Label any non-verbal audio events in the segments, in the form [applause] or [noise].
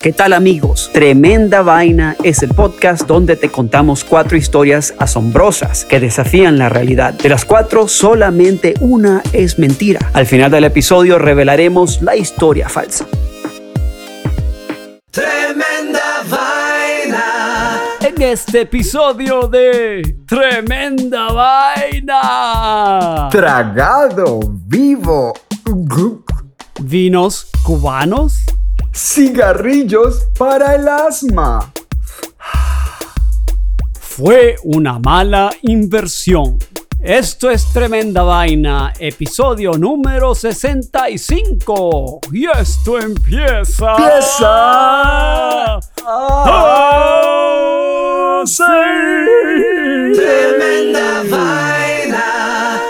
¿Qué tal amigos? Tremenda Vaina es el podcast donde te contamos cuatro historias asombrosas que desafían la realidad. De las cuatro, solamente una es mentira. Al final del episodio revelaremos la historia falsa. Tremenda vaina. En este episodio de Tremenda Vaina. Tragado vivo. Vinos cubanos. Cigarrillos para el asma. Fue una mala inversión. Esto es Tremenda Vaina, episodio número 65. Y esto empieza. ¡Empieza! ¡Ah, sí! Tremenda vaina.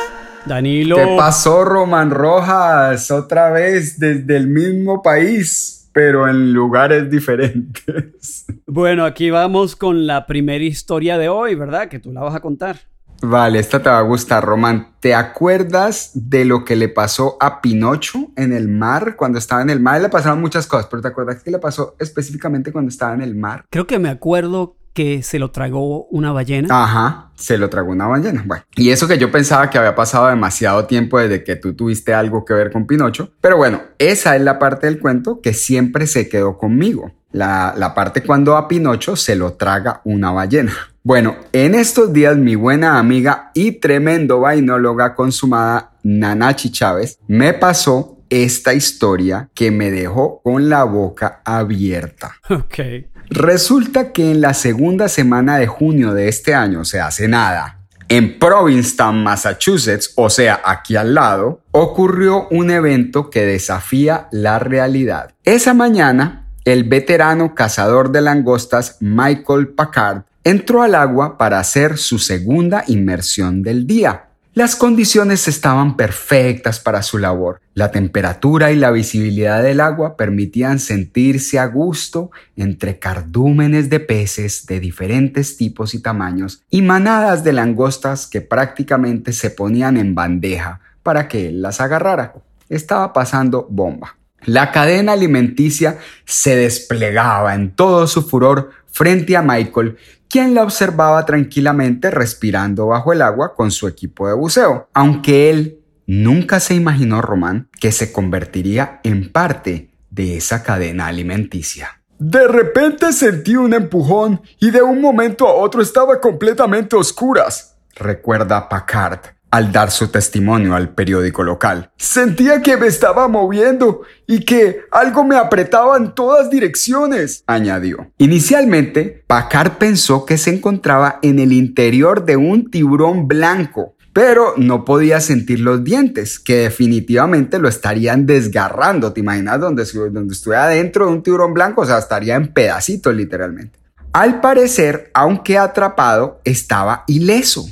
Danilo. ¿Qué pasó, Roman Rojas? Otra vez desde el mismo país, pero en lugares diferentes. [laughs] Bueno, aquí vamos con la primera historia de hoy, ¿verdad? Que tú la vas a contar. Vale, esta te va a gustar, Roman. ¿Te acuerdas de lo que le pasó a Pinocho en el mar? Cuando estaba en el mar le pasaron muchas cosas, pero ¿te acuerdas qué le pasó específicamente cuando estaba en el mar? Creo que me acuerdo que se lo tragó una ballena. Ajá, se lo tragó una ballena. Bueno, y eso que yo pensaba que había pasado demasiado tiempo desde que tú tuviste algo que ver con Pinocho. Pero bueno, esa es la parte del cuento que siempre se quedó conmigo. La, la parte cuando a Pinocho se lo traga una ballena. Bueno, en estos días mi buena amiga y tremendo vainóloga consumada Nanachi Chávez me pasó esta historia que me dejó con la boca abierta. [laughs] Ok. Resulta que en la segunda semana de junio de este año, o sea, hace nada, en Provincetown, Massachusetts, o sea, aquí al lado, ocurrió un evento que desafía la realidad. Esa mañana, el veterano cazador de langostas Michael Packard entró al agua para hacer su segunda inmersión del día. Las condiciones estaban perfectas para su labor. La temperatura y la visibilidad del agua permitían sentirse a gusto entre cardúmenes de peces de diferentes tipos y tamaños y manadas de langostas que prácticamente se ponían en bandeja para que él las agarrara. Estaba pasando bomba. La cadena alimenticia se desplegaba en todo su furor frente a Michael, quien la observaba tranquilamente respirando bajo el agua con su equipo de buceo, aunque él nunca se imaginó, Román, que se convertiría en parte de esa cadena alimenticia. De repente sentí un empujón y de un momento a otro estaba completamente a oscuras, recuerda Packard al dar su testimonio al periódico local. Sentía que me estaba moviendo y que algo me apretaba en todas direcciones, añadió. Inicialmente, Packard pensó que se encontraba en el interior de un tiburón blanco, pero no podía sentir los dientes, que definitivamente lo estarían desgarrando. ¿Te imaginas donde, donde estuviera adentro de un tiburón blanco? O sea, estaría en pedacitos literalmente. Al parecer, aunque atrapado, estaba ileso.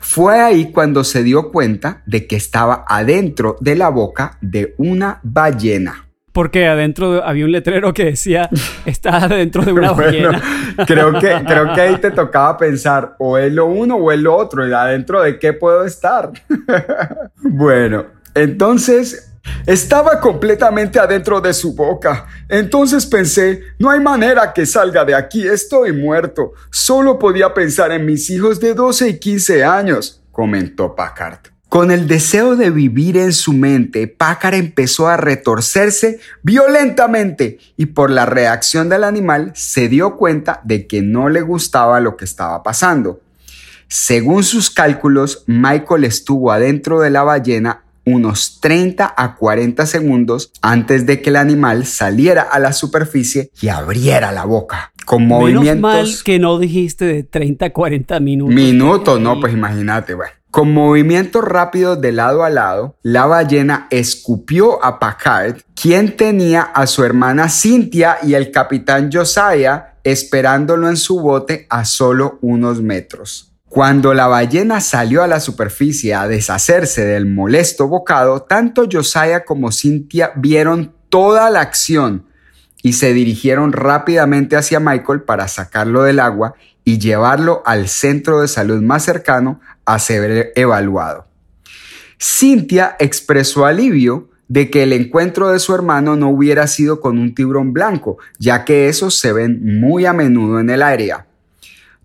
Fue ahí cuando se dio cuenta de que estaba adentro de la boca de una ballena. Porque adentro había un letrero que decía, [laughs] está adentro de una Bueno, ballena. [laughs] creo que, creo que ahí te tocaba pensar, o es lo uno o es lo otro, y adentro de qué puedo estar. [laughs] bueno, entonces estaba completamente adentro de su boca. Entonces pensé, no hay manera que salga de aquí, estoy muerto. Solo podía pensar en mis hijos de 12 y 15 años, comentó Packard. Con el deseo de vivir en su mente, Packard empezó a retorcerse violentamente y por la reacción del animal se dio cuenta de que no le gustaba lo que estaba pasando. Según sus cálculos, Michael estuvo adentro de la ballena unos 30 a 40 segundos antes de que el animal saliera a la superficie y abriera la boca. Con Menos movimientos... mal que no dijiste de 30 a 40 minutos. Minutos, no, pues imagínate, bueno. Con movimientos rápidos de lado a lado, la ballena escupió a Packard, quien tenía a su hermana Cynthia y el capitán Josiah esperándolo en su bote a solo unos metros. Cuando la ballena salió a la superficie a deshacerse del molesto bocado, tanto Josiah como Cynthia vieron toda la acción y se dirigieron rápidamente hacia Michael para sacarlo del agua y llevarlo al centro de salud más cercano a ser evaluado. Cynthia expresó alivio de que el encuentro de su hermano no hubiera sido con un tiburón blanco, ya que esos se ven muy a menudo en el área.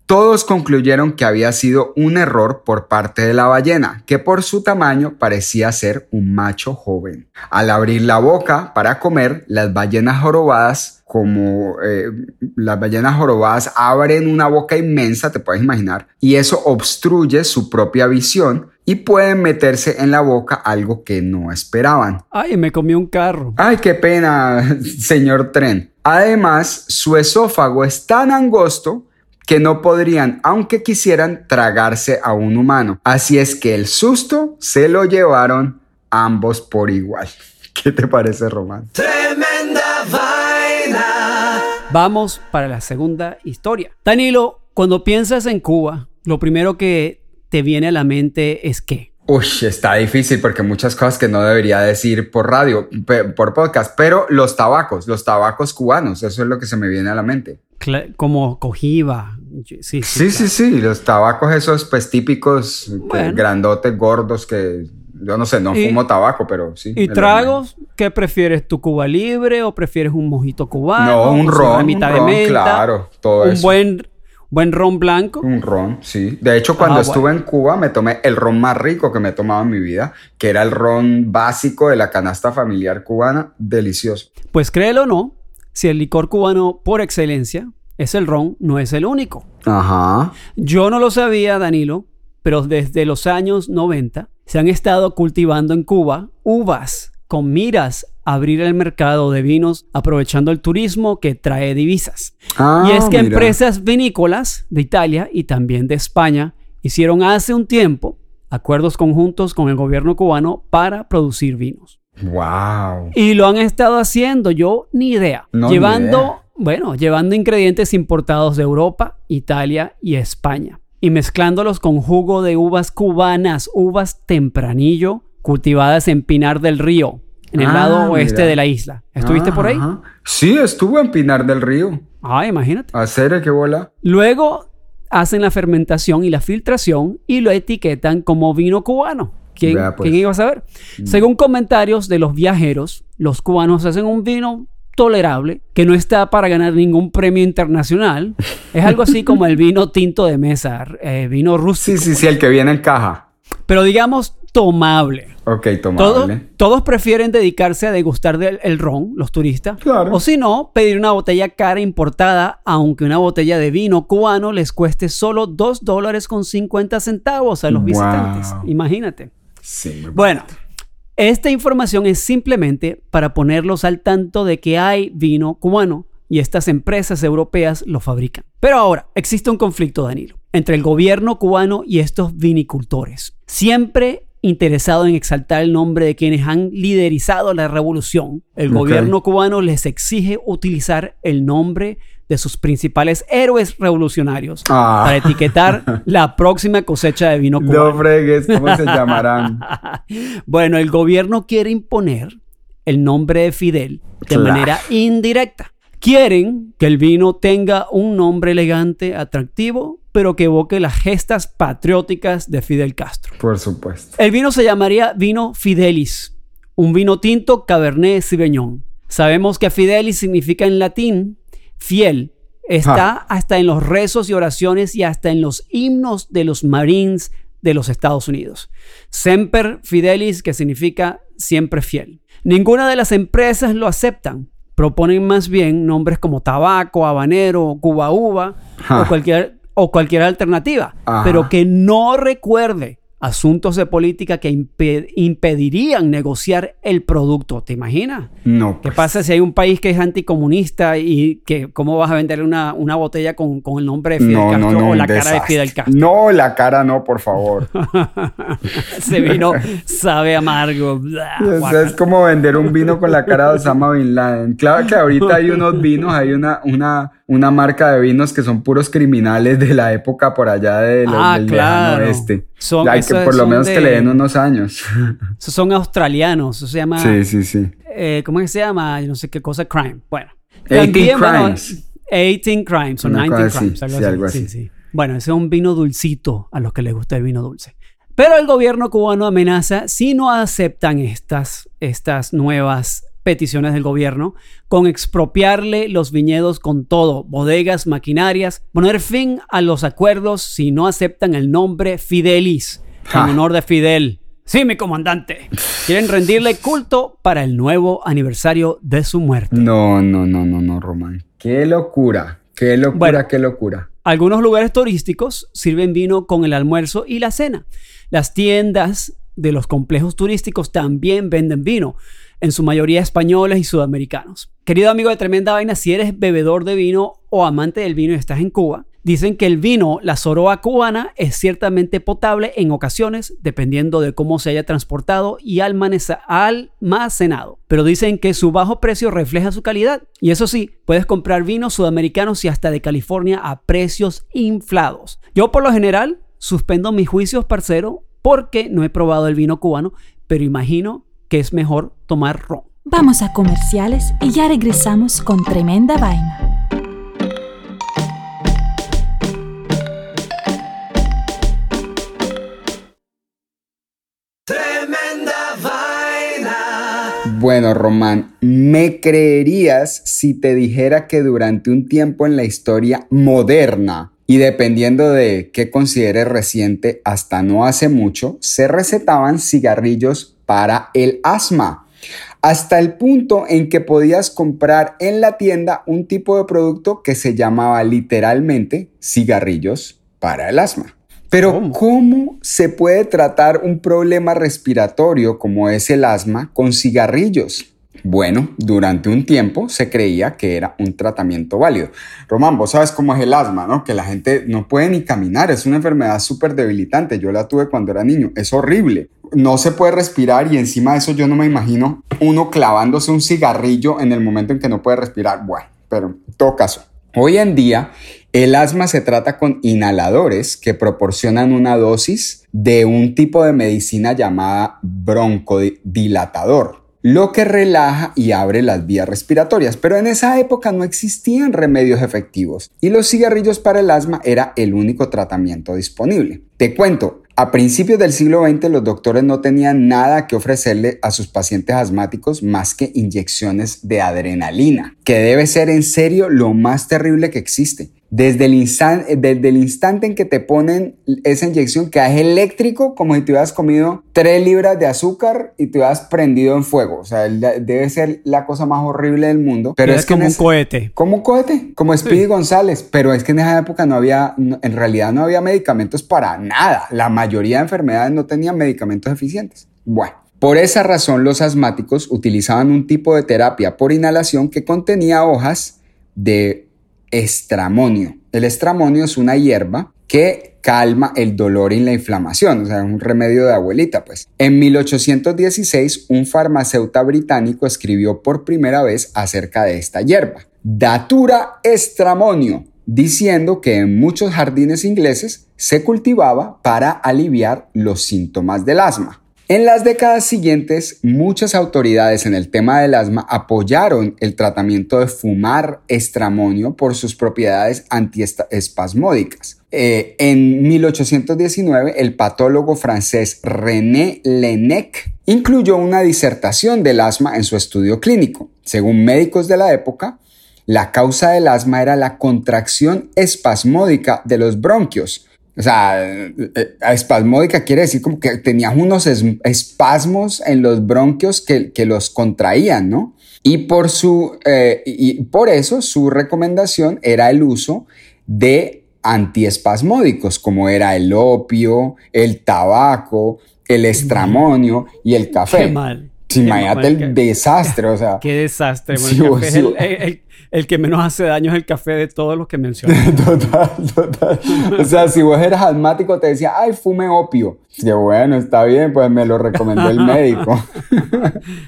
Todos concluyeron que había sido un error por parte de la ballena, que por su tamaño parecía ser un macho joven. Al abrir la boca para comer, las ballenas jorobadas, como eh, las ballenas jorobadas abren una boca inmensa, te puedes imaginar, y eso obstruye su propia visión y pueden meterse en la boca algo que no esperaban. Ay, me comí un carro. Ay, qué pena, [laughs] señor tren. Además, su esófago es tan angosto que no podrían, aunque quisieran, tragarse a un humano. Así es que el susto se lo llevaron ambos por igual. [laughs] ¿Qué te parece, Román? Tremenda vaina. Vamos para la segunda historia. Danilo, cuando piensas en Cuba, lo primero que te viene a la mente es qué? Uy, está difícil porque muchas cosas que no debería decir por radio, pe- por podcast, pero los tabacos, los tabacos cubanos, eso es lo que se me viene a la mente. Cla- Como cojiba. Sí, sí. Sí, sí, sí, los tabacos esos pues típicos, Bueno. grandotes, gordos, que yo no sé, no Y- fumo tabaco, pero sí. ¿Y tragos? ¿Qué prefieres? ¿Tu Cuba libre o prefieres un mojito cubano? No, un ron, mitad un de menta, claro, todo un eso. buen, buen ron blanco. Un ron, sí. De hecho, cuando Ah, estuve bueno. en Cuba me tomé el ron más rico que me he tomado en mi vida, que era el ron básico de la canasta familiar cubana, delicioso. Pues créelo o no, si el licor cubano por excelencia es el ron, no es el único. Ajá. Yo no lo sabía, Danilo, pero desde los años 90 se han estado cultivando en Cuba uvas con miras a abrir el mercado de vinos aprovechando el turismo que trae divisas. Ah, y es que mira. empresas vinícolas de Italia y también de España hicieron hace un tiempo acuerdos conjuntos con el gobierno cubano para producir vinos. Wow. Y lo han estado haciendo, yo ni idea. No, ni llevando, idea. bueno, llevando ingredientes importados de Europa, Italia y España. Y mezclándolos con jugo de uvas cubanas, uvas tempranillo, cultivadas en Pinar del Río, en el Ah, lado oeste mira. de la isla. ¿Estuviste por ahí? Ajá. Sí, estuve en Pinar del Río. Ah, imagínate. Hacer qué bola. Luego hacen la fermentación y la filtración y lo etiquetan como vino cubano. ¿Quién, pues. quién iba a saber? Según comentarios de los viajeros, los cubanos hacen un vino tolerable que no está para ganar ningún premio internacional. [laughs] Es algo así como el vino tinto de mesa, eh, vino rústico. Sí, sí, sí, el que viene en caja. Pero digamos tomable. Ok, Todos, tomable. todos prefieren dedicarse a degustar del el ron, los turistas. Claro. O si no, pedir una botella cara importada, aunque una botella de vino cubano les cueste solo 2 dólares con 50 centavos a los Wow. visitantes. Imagínate. Sí, Bueno, esta información es simplemente para ponerlos al tanto de que hay vino cubano y estas empresas europeas lo fabrican. Pero ahora, existe un conflicto, Danilo, entre el gobierno cubano y estos vinicultores. Siempre interesado en exaltar el nombre de quienes han liderizado la revolución, el gobierno cubano les exige utilizar el nombre de sus principales héroes revolucionarios Ah. para etiquetar [laughs] la próxima cosecha de vino cubano. No fregues, ¿cómo se [laughs] llamarán? bueno, el gobierno quiere imponer el nombre de Fidel de Claro. manera indirecta. Quieren que el vino tenga un nombre elegante, atractivo, pero que evoque las gestas patrióticas de Fidel Castro. Por supuesto. El vino se llamaría vino Fidelis, un vino tinto Cabernet Sauvignon. Sabemos que Fidelis significa en latín fiel. Está hasta en los rezos y oraciones y hasta en los himnos de los Marines de los Estados Unidos. Semper Fidelis, que significa siempre fiel. Ninguna de las empresas lo aceptan. Proponen más bien nombres como tabaco, habanero, cuba uva Ja. o cualquier, o cualquier alternativa, Ajá. pero que no recuerde asuntos de política que impe- impedirían negociar el producto. ¿Te imaginas? No. ¿Qué pues. pasa si hay un país que es anticomunista y que cómo vas a vender una, una botella con, con el nombre de Fidel No, Castro no, no. o la cara de. Fidel Castro? No, la cara no, por favor. [laughs] Ese vino sabe amargo. Es como vender un vino con la cara de Osama Bin Laden. Claro que ahorita hay unos vinos, hay una, una, una marca de vinos que son puros criminales de la época por allá de los- Ah, del claro. oeste. Son- hay que por lo menos que de- le den unos años. [laughs] Esos son australianos. Eso se llama. sí, sí, sí. eh, ¿Cómo es que se llama? Yo no sé qué cosa. Crime. Bueno. 18 También, bueno, crimes. 18 crimes o Una 19 cosa así, crimes. Algo sí, así. algo Sí, así. sí. Bueno, ese es un vino dulcito a los que les gusta el vino dulce. Pero el gobierno cubano amenaza si no aceptan estas, estas nuevas peticiones del gobierno con expropiarle los viñedos con todo, bodegas, maquinarias, poner fin a los acuerdos si no aceptan el nombre Fidelis, en honor de Fidel. Sí, mi comandante. Quieren rendirle culto para el nuevo aniversario de su muerte. No, no, no, no, no, Román. Qué locura, qué locura, qué locura. Algunos lugares turísticos sirven vino con el almuerzo y la cena. Las tiendas de los complejos turísticos también venden vino en su mayoría españoles y sudamericanos. Querido amigo de Tremenda Vaina, si eres bebedor de vino o amante del vino y estás en Cuba, dicen que el vino, la soroa cubana, es ciertamente potable en ocasiones, dependiendo de cómo se haya transportado y almacenado. Pero dicen que su bajo precio refleja su calidad. Y eso sí, puedes comprar vinos sudamericanos y hasta de California a precios inflados. Yo por lo general suspendo mis juicios, parcero, porque no he probado el vino cubano, pero imagino que es mejor tomar ron. Vamos a comerciales y ya regresamos con tremenda vaina. Bueno, Román, ¿me creerías si te dijera que durante un tiempo en la historia moderna y dependiendo de qué consideres reciente hasta no hace mucho, se recetaban cigarrillos para el asma, hasta el punto en que podías comprar en la tienda un tipo de producto que se llamaba literalmente cigarrillos para el asma. Pero ¿cómo se puede tratar un problema respiratorio como es el asma con cigarrillos? Bueno, durante un tiempo se creía que era un tratamiento válido. Román, vos sabes cómo es el asma, ¿no? Que la gente no puede ni caminar, es una enfermedad súper debilitante. Yo la tuve cuando era niño, es horrible. No se puede respirar y encima de eso yo no me imagino uno clavándose un cigarrillo en el momento en que no puede respirar. Bueno, pero en todo caso, hoy en día el asma se trata con inhaladores que proporcionan una dosis de un tipo de medicina llamada broncodilatador lo que relaja y abre las vías respiratorias. Pero en esa época no existían remedios efectivos y los cigarrillos para el asma era el único tratamiento disponible. Te cuento, a principios del siglo XX los doctores no tenían nada que ofrecerle a sus pacientes asmáticos más que inyecciones de adrenalina, que debe ser en serio lo más terrible que existe desde el, desde el instante en que te ponen esa inyección, que es eléctrico, como si te hubieras comido 3 libras de azúcar y te hubieras prendido en fuego. O sea, debe ser la cosa más horrible del mundo. Pero es, como un cohete. Como un cohete, como Speedy González. Pero es que en esa época no había, en realidad no había medicamentos para nada. La mayoría de enfermedades no tenían medicamentos eficientes. Bueno. Por esa razón, los asmáticos utilizaban un tipo de terapia por inhalación que contenía hojas de estramonio. El estramonio es una hierba que calma el dolor y la inflamación, o sea, es un remedio de abuelita, pues. En 1816, un farmacéutico británico escribió por primera vez acerca de esta hierba, Datura estramonio, diciendo que en muchos jardines ingleses se cultivaba para aliviar los síntomas del asma. En las décadas siguientes, muchas autoridades en el tema del asma apoyaron el tratamiento de fumar estramonio por sus propiedades antiespasmódicas. Eh, en 1819, el patólogo francés René Lenec incluyó una disertación del asma en su estudio clínico. Según médicos de la época, la causa del asma era la contracción espasmódica de los bronquios, o sea, eh, eh, espasmódica quiere decir como que tenías unos espasmos en los bronquios que, los contraían, ¿no? Y por, su, eh, y por eso su recomendación era el uso de antiespasmódicos, como era el opio, el tabaco, el estramonio y el café. Qué mal. imagínate el desastre, o sea. [laughs] Qué desastre. el, el que menos hace daño es el café de todos los que mencioné. [laughs] total, total. O sea, si vos eras asmático, te decía, ay, fume opio. Y bueno, está bien, pues me lo recomendó el médico. [laughs]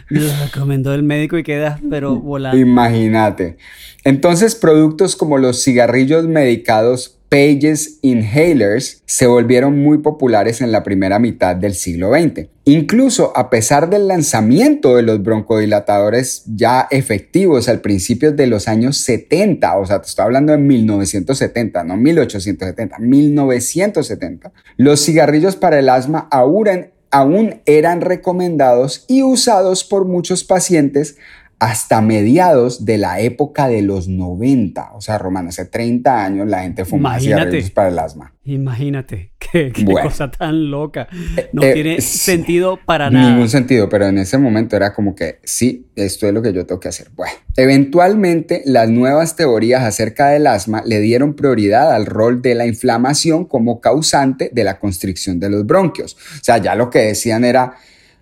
me lo recomendó el médico y quedas, pero volando. Imagínate. Entonces, productos como los cigarrillos medicados Pages Inhalers se volvieron muy populares en la primera mitad del siglo XX. Incluso a pesar del lanzamiento de los broncodilatadores ya efectivos al principio de los años 70, o sea, te estoy hablando de 1970, no 1870, 1970, los cigarrillos para el asma aún, aún eran recomendados y usados por muchos pacientes hasta mediados de la época de los 90. O sea, Román, hace 30 años la gente fumaba cigarrillos para el asma. Imagínate, [laughs] qué, cosa tan loca. No eh, tiene sentido para nada. Ningún sentido, pero en ese momento era como que sí, esto es lo que yo tengo que hacer. Bueno, eventualmente las nuevas teorías acerca del asma le dieron prioridad al rol de la inflamación como causante de la constricción de los bronquios. O sea, ya lo que decían era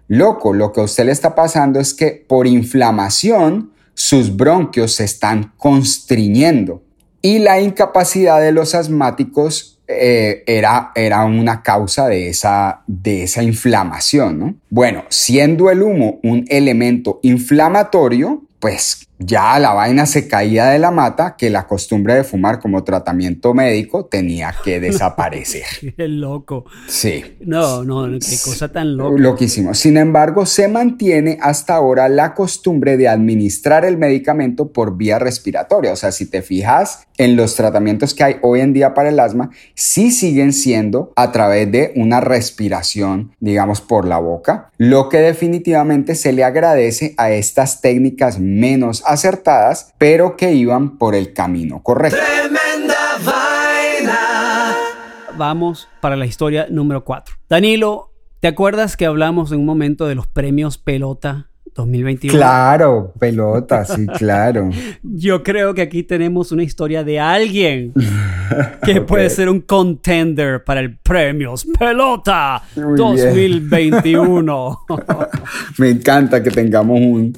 Loco, lo que a usted le está pasando es que por inflamación sus bronquios se están constriñendo y la incapacidad de los asmáticos eh, era, era, una causa de esa, de esa inflamación. ¿no? Bueno, siendo el humo un elemento inflamatorio, pues ya la vaina se caía de la mata que la costumbre de fumar como tratamiento médico tenía que [laughs] desaparecer. [laughs] Qué loco. Sí. No, no, qué cosa tan loca. Loquísimo. Sin embargo, se mantiene hasta ahora la costumbre de administrar el medicamento por vía respiratoria. O sea, si te fijas en los tratamientos que hay hoy en día para el asma, sí siguen siendo a través de una respiración, digamos, por la boca, lo que definitivamente se le agradece a estas técnicas menos acertadas, pero que iban por el camino correcto. Tremenda vaina. Vamos para la historia número 4. Danilo, ¿te acuerdas que hablamos en un momento de los premios pelota 2021. Claro, pelota, sí, claro. [laughs] Yo creo que aquí tenemos una historia de alguien [laughs] que puede ser un contender para el Premios Pelota 2021. [laughs] Me encanta que tengamos un,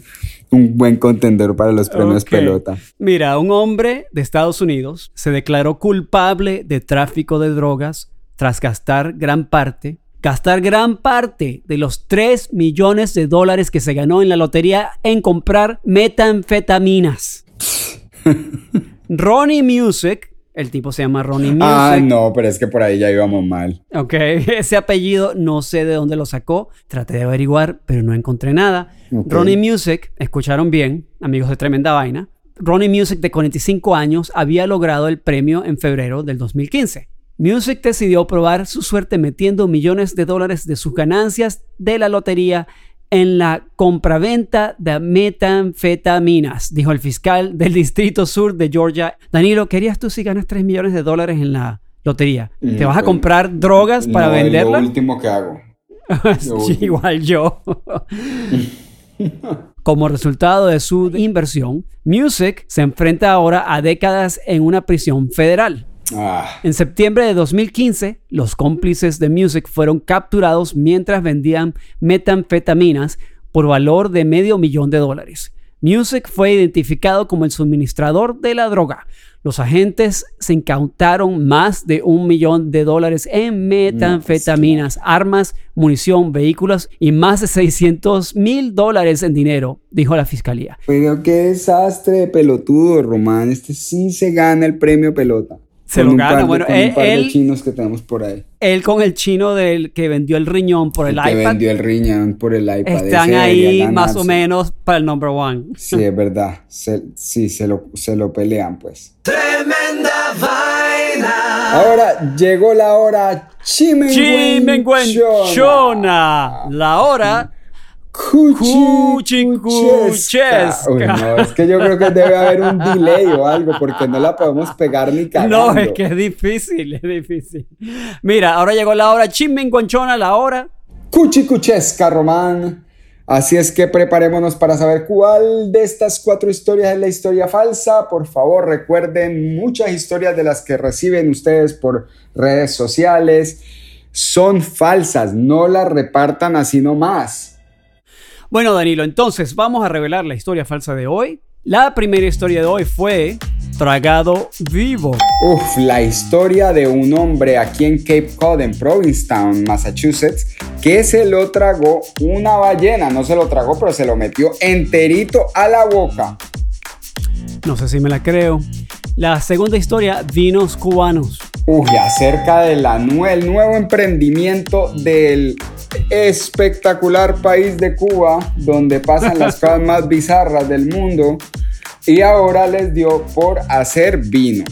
un buen contender para los premios pelota. Mira, un hombre de Estados Unidos se declaró culpable de tráfico de drogas tras gastar gran parte, gastar gran parte de los 3 millones de dólares que se ganó en la lotería en comprar metanfetaminas. [laughs] Ronnie Music el tipo se llama Ronnie Music. Ah, no, pero es que por ahí ya íbamos mal. Ok, [laughs] ese apellido no sé de dónde lo sacó. Traté de averiguar, pero no encontré nada. Ronnie Music, escucharon bien, amigos de Tremenda Vaina. Ronnie Music, de 45 años, había logrado el premio en febrero del 2015. Music decidió probar su suerte metiendo millones de dólares de sus ganancias de la lotería en la compraventa de metanfetaminas, dijo el fiscal del Distrito Sur de Georgia. Danilo, ¿querías tú si ganas 3 millones de dólares en la lotería? ¿Te vas a pues, comprar drogas para venderlas? lo último que hago. [laughs] igual yo. [laughs] Como resultado de su inversión, Music se enfrenta ahora a décadas en una prisión federal. Ah. En septiembre de 2015, los cómplices de Music fueron capturados mientras vendían metanfetaminas por valor de medio millón de dólares. Music fue identificado como el suministrador de la droga. Los agentes se incautaron más de un millón de dólares en metanfetaminas, armas, munición, vehículos y más de 600 mil dólares en dinero, dijo la fiscalía. Pero qué desastre de pelotudo, Román. Este sí se gana el premio pelota se lo gana. bueno, él, un de chinos que tenemos por ahí. Él con el chino del que vendió el riñón por el, iPad. Que vendió el riñón por el iPad. Están ahí más o menos para el number one. Sí, es verdad. sí, se lo, se lo pelean, pues. Tremenda vaina. Ahora llegó la hora Chimenguenchona. La hora Cuchicuchesca. No, es que yo creo que debe haber un delay o algo porque no la podemos pegar ni cagando. [laughs] No, es que es difícil, es difícil. Mira, ahora llegó la hora chimenguanchona, la hora. Cuchicuchesca, Román. Así es que preparémonos para saber cuál de estas cuatro historias es la historia falsa. Por favor, recuerden muchas historias de las que reciben ustedes por redes sociales. Son falsas, no las repartan así nomás bueno, Danilo, entonces vamos a revelar la historia falsa de hoy. La primera historia de hoy fue Tragado Vivo. Uf, la historia de un hombre aquí en Cape Cod, en Provincetown, Massachusetts, que se lo tragó una ballena. No se lo tragó, pero se lo metió enterito a la boca. No sé si me la creo. La segunda historia, vinos cubanos. Uy, acerca del el nuevo emprendimiento del espectacular país de Cuba, donde pasan las [laughs] cosas más bizarras del mundo, y ahora les dio por hacer vino.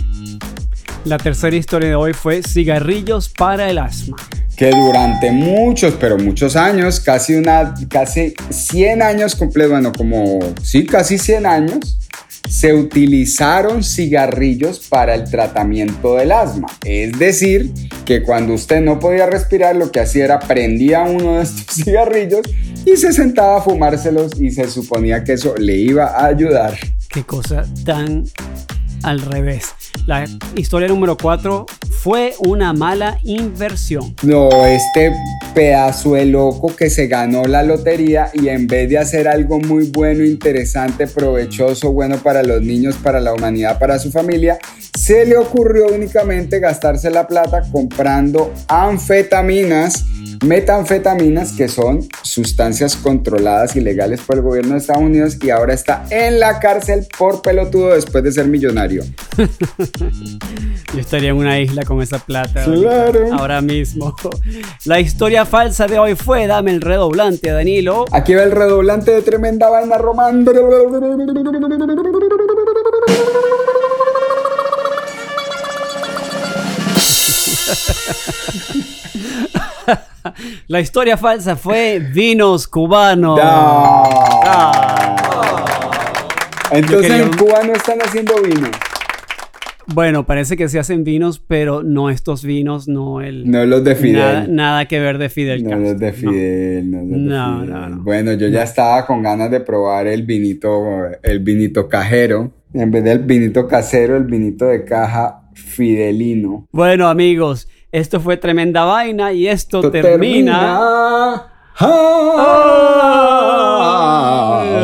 La tercera historia de hoy fue cigarrillos para el asma. Que durante muchos, pero muchos años, casi una, casi 100 años completos, bueno, como, sí, casi 100 años, se utilizaron cigarrillos para el tratamiento del asma. Es decir, que cuando usted no podía respirar, lo que hacía era prendía uno de estos [laughs] cigarrillos y se sentaba a fumárselos y se suponía que eso le iba a ayudar. Qué cosa tan al revés. La historia número 4 fue una mala inversión. No, este pedazo de loco que se ganó la lotería y en vez de hacer algo muy bueno, interesante, provechoso, bueno para los niños, para la humanidad, para su familia, se le ocurrió únicamente gastarse la plata comprando anfetaminas metanfetaminas, que son sustancias controladas y legales por el gobierno de Estados Unidos y ahora está en la cárcel por pelotudo después de ser millonario. Yo estaría en una isla con esa plata. Claro. Ahora mismo. La historia falsa de hoy fue, dame el redoblante, Danilo. Aquí va el redoblante de tremenda vaina román. La historia falsa fue vinos cubanos. Ah. Entonces quería en Cuba no están haciendo vino. Bueno, parece que se hacen vinos, pero no estos vinos, no el... No los de Fidel. Nada, nada que ver de Fidel No Castro. los de no. Fidel, no, de No, Fidel. no, no. Bueno, yo ya estaba con ganas de probar el vinito, el vinito cajero. En vez del vinito casero, el vinito de caja fidelino. Bueno, amigos, esto fue tremenda vaina y esto termina. Ah,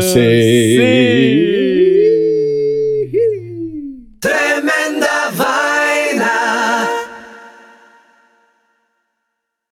sí.